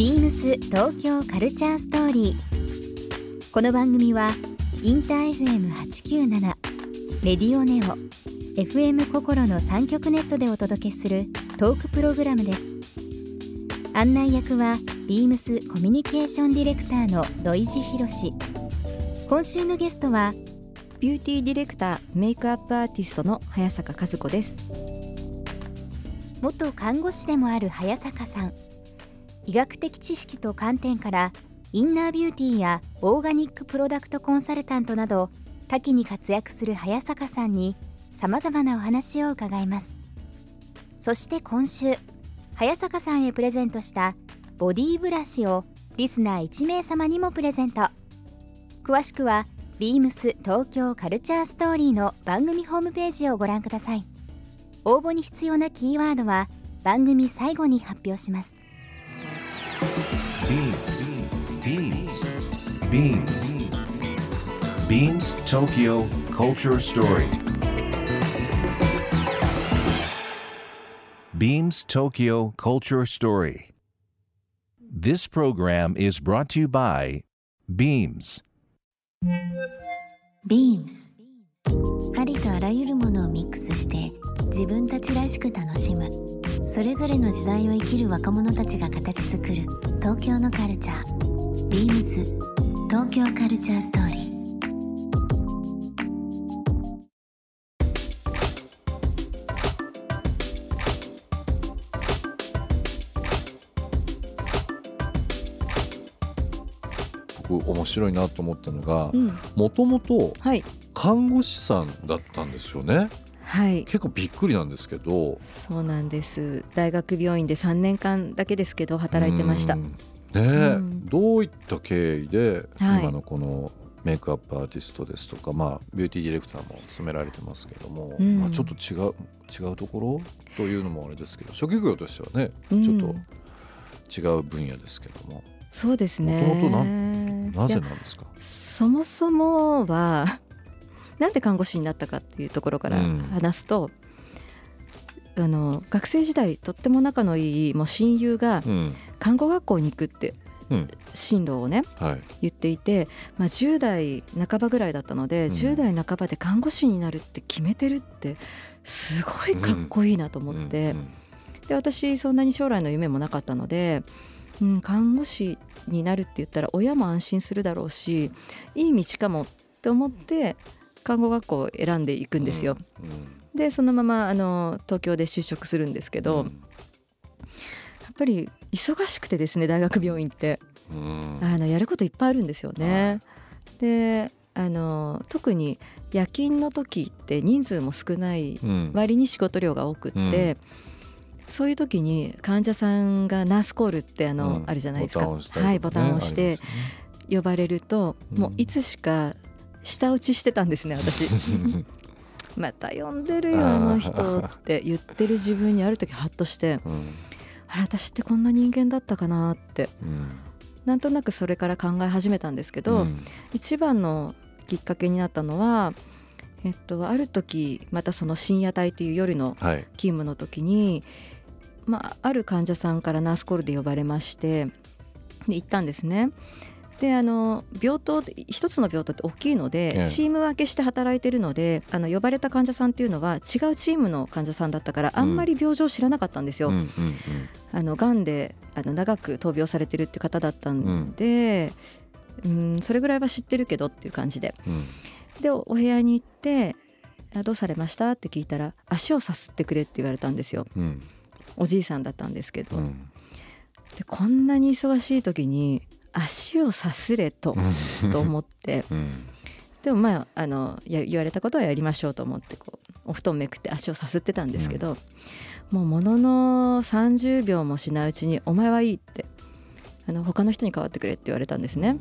ビームス東京カルチャーストーリー。この番組はインター FM897 レディオネオ FM 心の三極ネットでお届けするトークプログラムです。案内役はビームスコミュニケーションディレクターの土井博志。今週のゲストはビューティーディレクターメイクアップアーティストの早坂和子です元看護師でもある早坂さん医学的知識と観点からインナービューティーやオーガニックプロダクトコンサルタントなど多岐に活躍する早坂さんにさまざまなお話を伺います。そして今週早坂さんへプレゼントしたボディーブラシをリスナー1名様にもプレゼント。詳しくはビームス東京カルチャーストーリーの番組ホームページをご覧ください。応募に必要なキーワードは番組最後に発表します。Beams. Beams. Beams Tokyo Culture Story. Beams Tokyo Culture Story. This program is brought to you by Beams. ビームスありとあらゆるものをミックスして自分たちらしく楽しむそれぞれの時代を生きる若者たちが形作る東京のカルチャー。ビームス。東京カルチャーストーリー。僕面白いなと思ったのがうん。もともとはい。看護師さんだったんですよねはい。結構びっくりなんですけど。そうなんです。大学病院で3年間だけですけど働いてました。うん。ねどういった経緯ではい。今のこのメイクアップアーティストですとか、まあ、ビューティーディレクターも務められてますけども、うん。まあ、ちょっと違う違うところ？というのもあれですけど職業としてはねうん。ちょっと違う分野ですけども、そうですね。元々なんなぜなんですか？そもそもはなんで看護師になったかっていうところからうん。話すと、あの学生時代とっても仲のいいもう親友がうん。看護学校に行くってうん。進路をねはい。言っていて、まあ、10代半ばぐらいだったので、うん。10代半ばで看護師になるって決めてるってすごいかっこいいなと思って、うん。で私そんなに将来の夢もなかったので、うん、看護師になるって言ったら親も安心するだろうしいい道かもって思って看護学校を選んでいくんですよ。うん。でそのままあの東京で就職するんですけど、やっぱり忙しくてですね大学病院って。うん。あのやることいっぱいあるんですよね。であの特に夜勤の時って人数も少ないうん。割に仕事量が多くって、そういう時に患者さんがナースコールってあの、うん。あるじゃないですか。ボタンを押したりとかね。はいボタンを押して呼ばれると、うん。もういつしか舌打ちしてたんですね私。また呼んでるよあの人って言ってる自分にある時ハッとしてうん。あれ私ってこんな人間だったかなって。うん。なんとなくそれから考え始めたんですけど、うん。一番のきっかけになったのは、えっと、ある時またその深夜帯という夜のはい。勤務の時に、まあ、ある患者さんからナースコールで呼ばれましてで行ったんですね。であの病棟一つの病棟って大きいので、ええ。チーム分けして働いてるのであの呼ばれた患者さんっていうのは違うチームの患者さんだったからあんまり病状知らなかったんですよ。うんうん。あの癌であの長く闘病されてるって方だったんで、うん、それぐらいは知ってるけどっていう感じで。うん。でおお部屋に行ってあ「どうされました?」って聞いたら「足をさすってくれ」って言われたんですよ。うん。おじいさんだったんですけど、うん。でこんなに忙しい時に足をさすれとと思って。うん。でもまああのや言われたことはやりましょうと思ってこうお布団めくって足をさすってたんですけど、もうものの30秒もしないうちに「お前はいい」ってあの他の人に代わってくれって言われたんですね。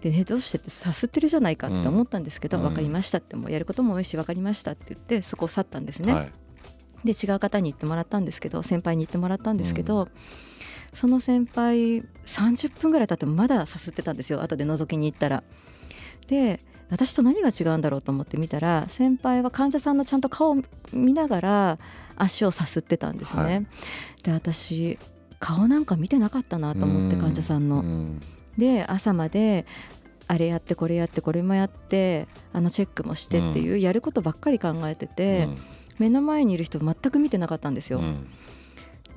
でねどうしてってさすってるじゃないかって思ったんですけど「うん。分かりました」ってもうやることも多いし分かりましたって言ってそこを去ったんですね。はい。で違う方に言ってもらったんですけど先輩に言ってもらったんですけど、その先輩30分ぐらい経ってもまださすってたんですよ後で覗きに行ったら。で私と何が違うんだろうと思って見たら先輩は患者さんのちゃんと顔を見ながら足をさすってたんですね。はいで私顔なんか見てなかったなと思って患者さんの。うんで朝まであれやってこれやってこれもやってあのチェックもしてっていう、やることばっかり考えてて、目の前にいる人全く見てなかったんですよ。うん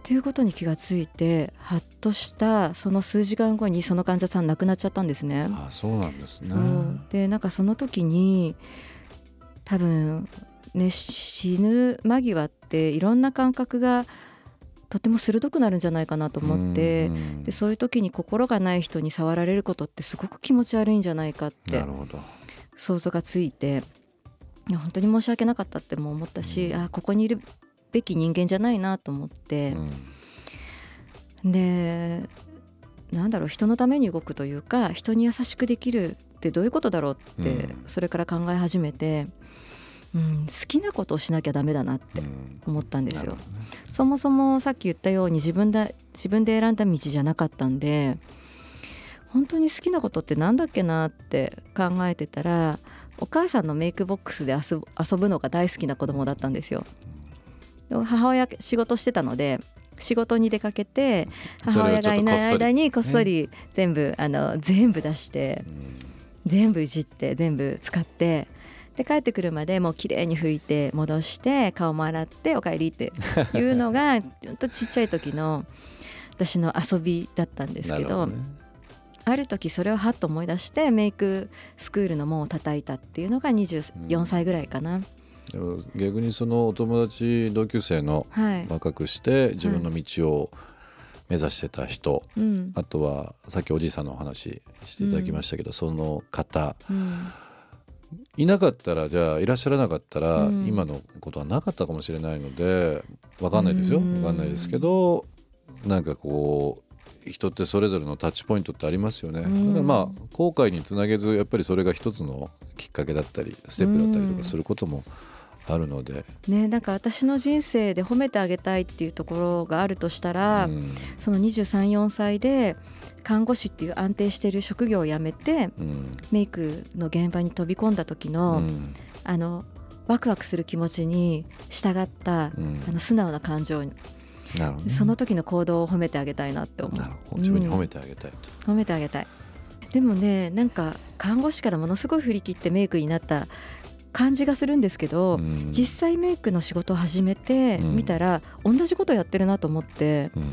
っていうことに気がついてハッとしたその数時間後にその患者さん亡くなっちゃったんですね。あそうなんですね。でなんかその時に多分ね死ぬ間際っていろんな感覚がとても鋭くなるんじゃないかなと思って、うんでそういう時に心がない人に触られることってすごく気持ち悪いんじゃないかってなるほど。想像がついて本当に申し訳なかったっても思ったし、あここにいるべき人間じゃないなと思って。う、ん。でなんだろう人のために動くというか人に優しくできるってどういうことだろうって、うん。それから考え始めて、うん、好きなことをしなきゃダメだなってうん。思ったんですよ。ね。そもそもさっき言ったように自分だ自分で選んだ道じゃなかったんで本当に好きなことってなんだっけなって考えてたらお母さんのメイクボックスで遊ぶのが大好きな子供だったんですよ。母親仕事してたので仕事に出かけて母親がいない間にこっそり全部あの全部出して全部いじって全部使ってで帰ってくるまでもう綺麗に拭いて戻して顔も洗ってお帰りっていうのが ちっちゃい時の私の遊びだったんですけどある時それをはっと思い出してメイクスクールの門を叩いたっていうのが24歳ぐらいかな。逆にそのお友達同級生のはい、若くして自分の道を目指してた人、うん。あとはさっきおじいさんのお話していただきましたけど、その方。うん。いなかったらじゃあいらっしゃらなかったら、うん。今のことはなかったかもしれないのでわかんないですよ。うん。わかんないですけどなんかこう人ってそれぞれのタッチポイントってありますよね、うん。まあ後悔につなげずやっぱりそれが一つのきっかけだったりステップだったりとかすることもあるので、ね、なんか私の人生で褒めてあげたいっていうところがあるとしたら、うん。その234歳で看護師っていう安定している職業を辞めてうん。メイクの現場に飛び込んだ時の、うん。あのワクワクする気持ちに従った、うん。あの素直な感情に、なるほどね。その時の行動を褒めてあげたいなって思う。なるほど。自分に褒めてあげたいと、褒めてあげたい。でもねなんか看護師からものすごい振り切ってメイクになった感じがするんですけど、うん。実際メイクの仕事を始めてうん。みたら同じことやってるなと思って、うん。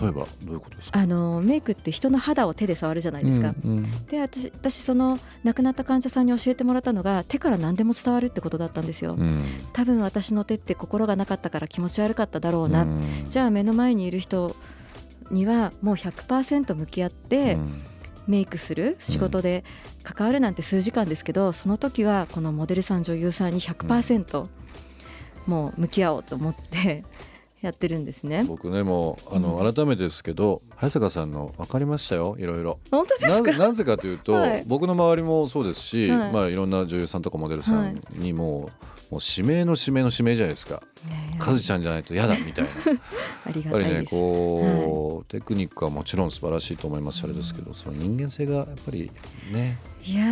例えばどういうことですか？あのメイクって人の肌を手で触るじゃないですか。うんうん。で私私その亡くなった患者さんに教えてもらったのが手から何でも伝わるってことだったんですよ。うん。多分私の手って心がなかったから気持ち悪かっただろうな、うん。じゃあ目の前にいる人にはもう100%向き合ってうんメイクする仕事で関わるなんて数時間ですけどその時はこのモデルさん女優さんに100%もう向き合おうと思ってやってるんですね。僕ねもうあの改めてですけど早坂さんの分かりましたよ？いろいろ。本当ですか？ななぜかというと、はい僕の周りもそうですし、はいまあいろんな女優さんとかモデルさはいんにも、もう指名の指名の指名じゃないですか。カズちゃんじゃないと嫌だみたいな。ありやっぱりね。こう、テクニックはもちろん素晴らしいと思いますしあれですけど、その人間性がやっぱりねいや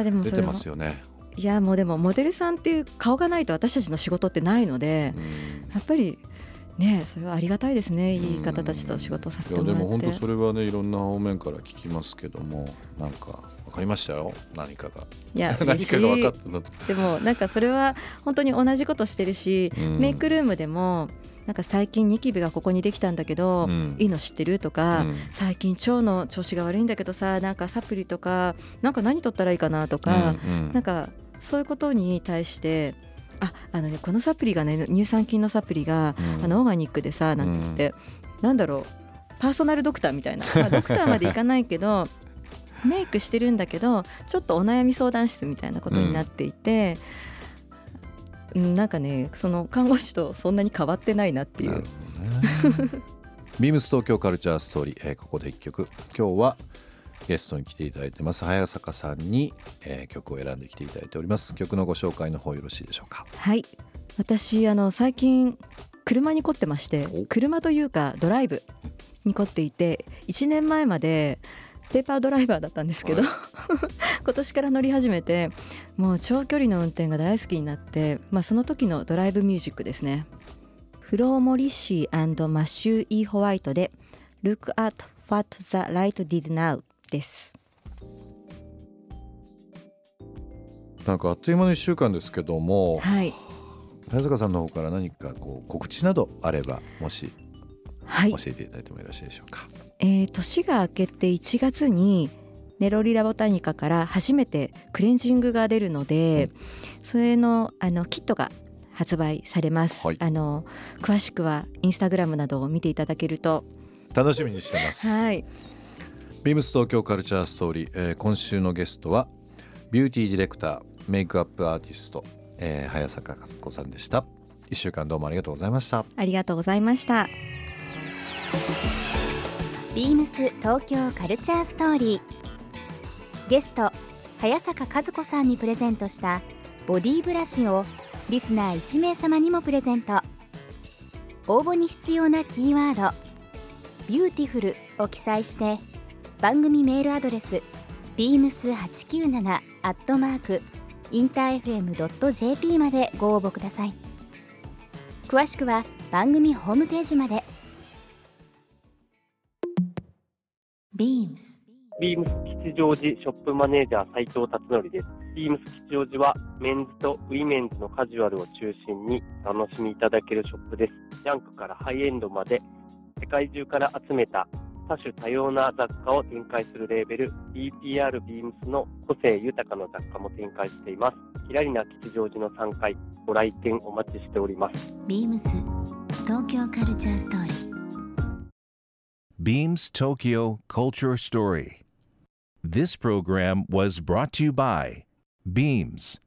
ーでも出てますよね。いやもうでもモデルさんっていう顔がないと私たちの仕事ってないのでうんやっぱりねそれはありがたいですねいい方たちと仕事させてもらって。も本当それはねいろんな方面から聞きますけどもなんか分かりましたよ何かが。いや 何かが分いかったんだと。でもなんかそれは本当に同じことしてるし、うん。メイクルームでもなんか最近ニキビがここにできたんだけど、うん。いいの知ってるとか、うん。最近腸の調子が悪いんだけどさなんかサプリとかなんか何取ったらいいかなとか、うんうん。なんかそういうことに対してああのねこのサプリがね乳酸菌のサプリが、うん。あのオーガニックでさなんて言って、なんだろうパーソナルドクターみたいな、まあ、ドクターまでいかないけどメイクしてるんだけどちょっとお悩み相談室みたいなことになっていて、うん。なんかねその看護師とそんなに変わってないなっていう。ビームス東京カルチャーストーリー、えーここで一曲。今日はゲストに来ていただいてます。早坂さんに、えー曲を選んできていただいております。曲のご紹介の方よろしいでしょうか？はい。私あの最近車に凝ってましてお。車というかドライブに凝っていて1年前までペーパードライバーだったんですけど、今年から乗り始めてもう長距離の運転が大好きになって、まあ、その時のドライブミュージックですね。フロー・モリッシーマッシュー・イー・ホワイトで Look at what the light did now です。なんかあっという間の1週間ですけどもはい。早坂さんの方から何かこう告知などあればもしはい。教えていただいてもよろしいでしょうか？えー年が明けて1月にネロリラボタニカから初めてクレンジングが出るので、それのあのキットが発売されます、はい。あの詳しくはインスタグラムなどを見ていただけると。楽しみにしてます。はいビームス東京カルチャーストーリー、えー今週のゲストはビューティーディレクターメイクアップアーティスト、えー早坂和子さんでした。一週間どうもありがとうございました。ありがとうございました。ビームス東京カルチャーストーリー。ゲスト早坂和子さんにプレゼントしたボディブラシをリスナー1名様にもプレゼント。応募に必要なキーワード「ビューティフル」を記載して番組メールアドレス beams897 アットマークインター FM.jp までご応募ください詳しくは番組ホームページまでビームスビームス吉祥寺ショップマネージャー斉藤達則です。ビームス吉祥寺はメンズとウィメンズのカジュアルを中心にお楽しみいただけるショップです。ジャンクからハイエンドまで世界中から集めた多種多様な雑貨を展開するレーベル BPR ビームスの個性豊かな雑貨も展開しています。キラリな吉祥寺の3階ご来店お待ちしております。ビームス東京カルチャーストーリー Beams Tokyo Culture Story. This program was brought to you by Beams.